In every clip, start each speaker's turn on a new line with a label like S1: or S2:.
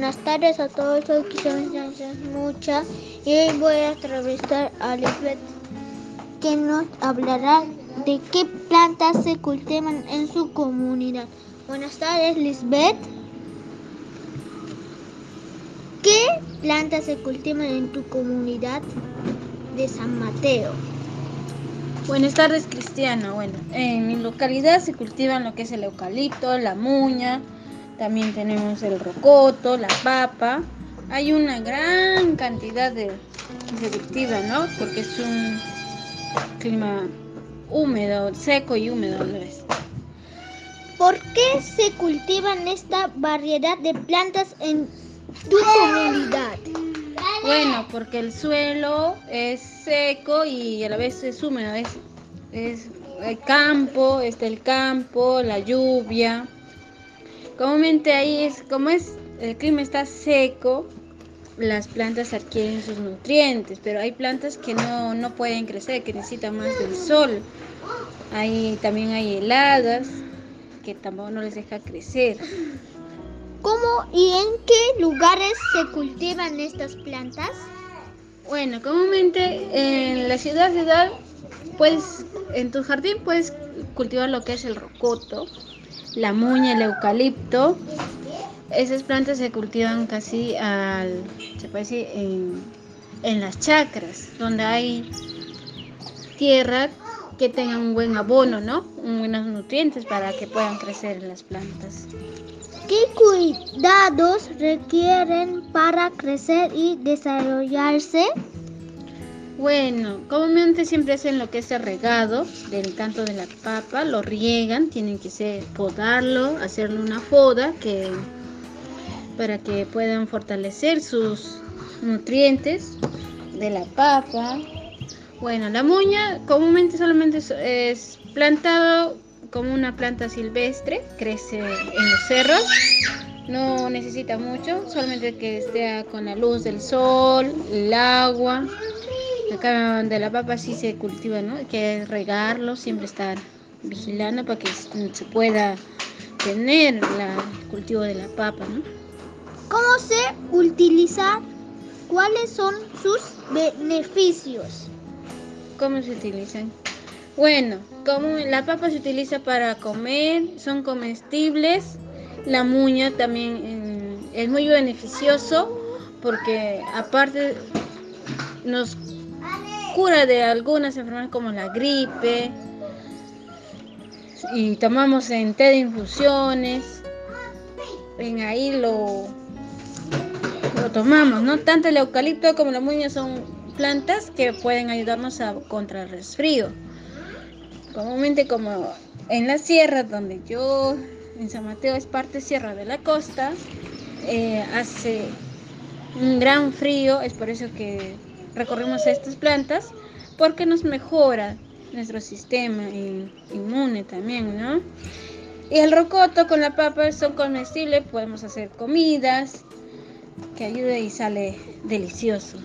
S1: Buenas tardes a todos, soy Quisón Mucha y hoy voy a entrevistar a Lisbeth que nos hablará de qué plantas se cultivan en su comunidad. Buenas tardes, Lisbeth. ¿Qué plantas se cultivan en tu comunidad de San Mateo?
S2: Buenas tardes, Cristiano. Bueno, en mi localidad se cultivan lo que es el eucalipto, la muña, también tenemos el rocoto, la papa. Hay una gran cantidad de se cultiva, ¿no? Porque es un clima húmedo, seco y húmedo ¿no es?
S1: ¿Por qué se cultivan esta variedad de plantas en tu comunidad?
S2: Bueno, porque el suelo es seco y a la vez es húmedo, es, es el campo, está el campo, la lluvia. Comúnmente ahí es, como es, el clima está seco, las plantas adquieren sus nutrientes, pero hay plantas que no, no pueden crecer, que necesitan más del sol. Ahí también hay heladas que tampoco no les deja crecer.
S1: ¿Cómo y en qué lugares se cultivan estas plantas?
S2: Bueno, comúnmente en la ciudad ciudad puedes en tu jardín puedes cultivar lo que es el rocoto, la muña, el eucalipto. Esas plantas se cultivan casi al, se puede decir, en, en las chacras, donde hay tierra que tenga un buen abono, ¿no? Buenos nutrientes para que puedan crecer las plantas.
S1: ¿Qué cuidados requieren para crecer y desarrollarse?
S2: Bueno, comúnmente siempre hacen lo que es el regado del canto de la papa, lo riegan, tienen que ser, podarlo, hacerle una poda que, para que puedan fortalecer sus nutrientes de la papa. Bueno, la muña comúnmente solamente es, es plantado como una planta silvestre, crece en los cerros, no necesita mucho, solamente que esté con la luz del sol, el agua Acá de la papa sí se cultiva, ¿no? Hay que regarlo, siempre estar vigilando para que se pueda tener el cultivo de la papa, ¿no?
S1: ¿Cómo se utiliza? ¿Cuáles son sus beneficios?
S2: ¿Cómo se utilizan? Bueno, como la papa se utiliza para comer, son comestibles. La muña también eh, es muy beneficioso porque aparte nos cura de algunas enfermedades como la gripe y tomamos en té de infusiones. En ahí lo, lo tomamos, ¿no? Tanto el eucalipto como la muña son plantas que pueden ayudarnos a contra el resfrío. Comúnmente como en la sierra donde yo, en San Mateo es parte sierra de la costa, eh, hace un gran frío, es por eso que recorrimos estas plantas porque nos mejora nuestro sistema inmune también, ¿no? Y el rocoto con la papa son comestibles, podemos hacer comidas que ayude y sale delicioso.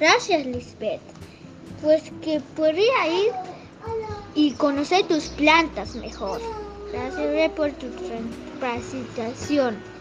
S1: Gracias, Lisbeth. Pues que podría ir y conocer tus plantas mejor. Gracias por tu presentación.